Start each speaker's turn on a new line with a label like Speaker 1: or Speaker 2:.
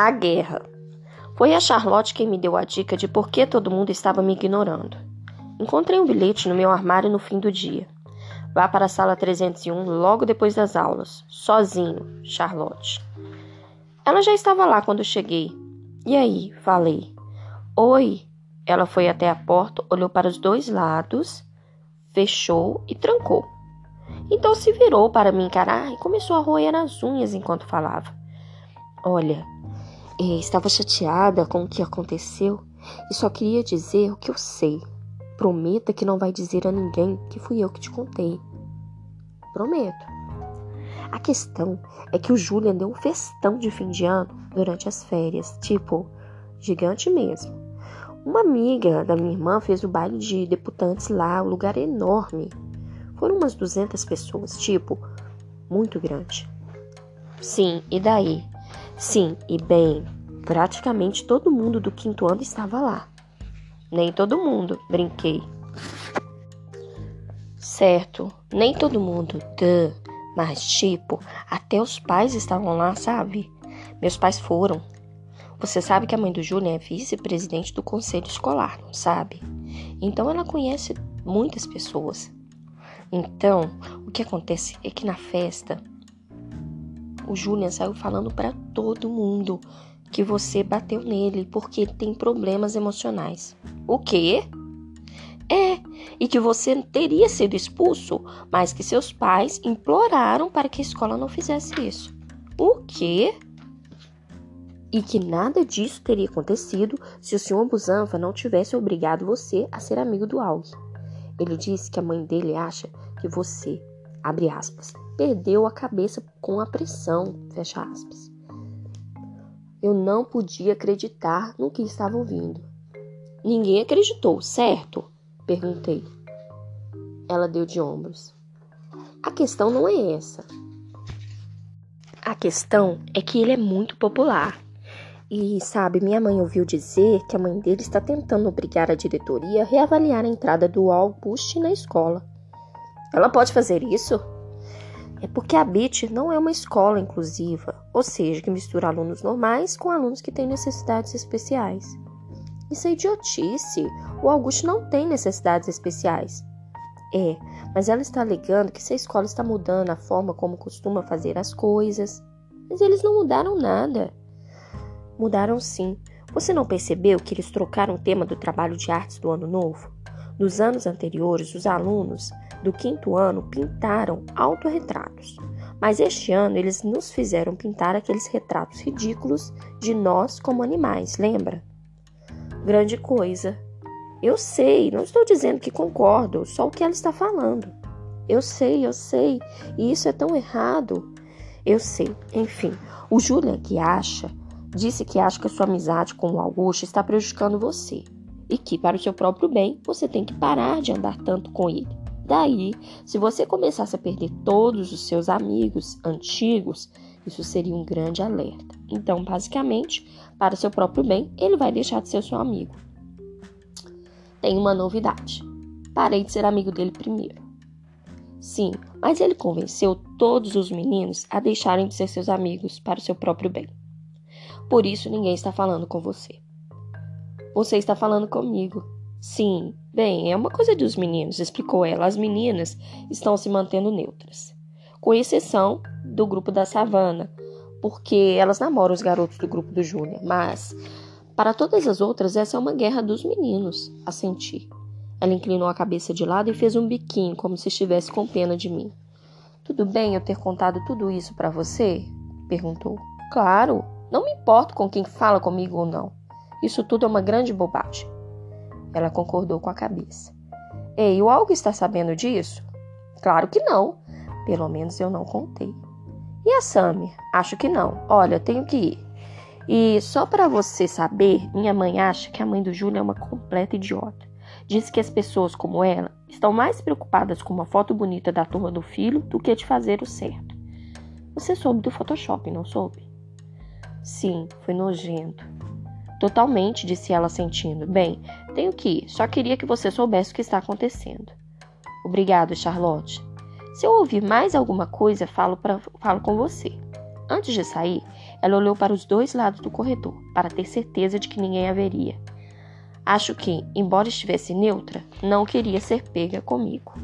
Speaker 1: A guerra. Foi a Charlotte quem me deu a dica de por que todo mundo estava me ignorando. Encontrei um bilhete no meu armário no fim do dia. Vá para a sala 301 logo depois das aulas. Sozinho, Charlotte. Ela já estava lá quando cheguei. E aí? Falei. Oi. Ela foi até a porta, olhou para os dois lados, fechou e trancou. Então se virou para me encarar e começou a roer as unhas enquanto falava. Olha, estava chateada com o que aconteceu e só queria dizer o que eu sei. Prometa que não vai dizer a ninguém que fui eu que te contei. Prometo. A questão é que o Julian deu um festão de fim de ano durante as férias, tipo, gigante mesmo. Uma amiga da minha irmã fez o baile de deputantes lá, um lugar enorme. Foram umas 200 pessoas, tipo, muito grande. Sim, e daí? Sim, e bem, praticamente todo mundo do quinto ano estava lá. Nem todo mundo, brinquei. Certo, nem todo mundo, duh. Mas, tipo, até os pais estavam lá, sabe? Meus pais foram. Você sabe que a mãe do Júnior é vice-presidente do conselho escolar, não sabe? Então ela conhece muitas pessoas. Então, o que acontece é que na festa, o Júnior saiu falando para todo mundo que você bateu nele porque ele tem problemas emocionais. O quê? É, e que você teria sido expulso, mas que seus pais imploraram para que a escola não fizesse isso. O quê? E que nada disso teria acontecido se o Sr. Busanfa não tivesse obrigado você a ser amigo do Aug. Ele disse que a mãe dele acha que você, abre aspas, perdeu a cabeça com a pressão, fecha aspas. Eu não podia acreditar no que estava ouvindo. Ninguém acreditou, certo? Perguntei. Ela deu de ombros. A questão não é essa. A questão é que ele é muito popular. E, sabe, minha mãe ouviu dizer que a mãe dele está tentando obrigar a diretoria a reavaliar a entrada do Auguste na escola. Ela pode fazer isso? É porque a BIT não é uma escola inclusiva, ou seja, que mistura alunos normais com alunos que têm necessidades especiais. Isso é idiotice. O Augusto não tem necessidades especiais. É, mas ela está alegando que se a escola está mudando a forma como costuma fazer as coisas. Mas eles não mudaram nada. Mudaram sim. Você não percebeu que eles trocaram o tema do trabalho de artes do ano novo? Nos anos anteriores, os alunos do quinto ano pintaram autorretratos, mas este ano eles nos fizeram pintar aqueles retratos ridículos de nós como animais, lembra? Grande coisa. Eu sei, não estou dizendo que concordo, só o que ela está falando. Eu sei, eu sei, e isso é tão errado. Eu sei, enfim, o Julian que acha, disse que acha que a sua amizade com o Augusto está prejudicando você e que, para o seu próprio bem, você tem que parar de andar tanto com ele. Daí, se você começasse a perder todos os seus amigos antigos, isso seria um grande alerta. Então, basicamente, para seu próprio bem, ele vai deixar de ser seu amigo. Tem uma novidade. Parei de ser amigo dele primeiro. Sim, mas ele convenceu todos os meninos a deixarem de ser seus amigos para o seu próprio bem. Por isso ninguém está falando com você. Você está falando comigo. Sim, bem, é uma coisa dos meninos, explicou ela. As meninas estão se mantendo neutras, com exceção do grupo da savana, porque elas namoram os garotos do grupo do Júnior, mas para todas as outras essa é uma guerra dos meninos, assenti. Ela inclinou a cabeça de lado e fez um biquinho, como se estivesse com pena de mim. Tudo bem eu ter contado tudo isso para você? perguntou. Claro, não me importo com quem fala comigo ou não. Isso tudo é uma grande bobagem. Ela concordou com a cabeça. Ei, o Algo está sabendo disso? Claro que não. Pelo menos eu não contei. E a Sammy? Acho que não. Olha, tenho que ir. E só para você saber, minha mãe acha que a mãe do Júlio é uma completa idiota. Diz que as pessoas como ela estão mais preocupadas com uma foto bonita da turma do filho do que de fazer o certo. Você soube do Photoshop, não soube? Sim, foi nojento. Totalmente, disse ela sentindo. Bem, tenho que ir. Só queria que você soubesse o que está acontecendo. Obrigado, Charlotte. Se eu ouvir mais alguma coisa, falo, pra, falo com você. Antes de sair, ela olhou para os dois lados do corredor, para ter certeza de que ninguém haveria. Acho que, embora estivesse neutra, não queria ser pega comigo.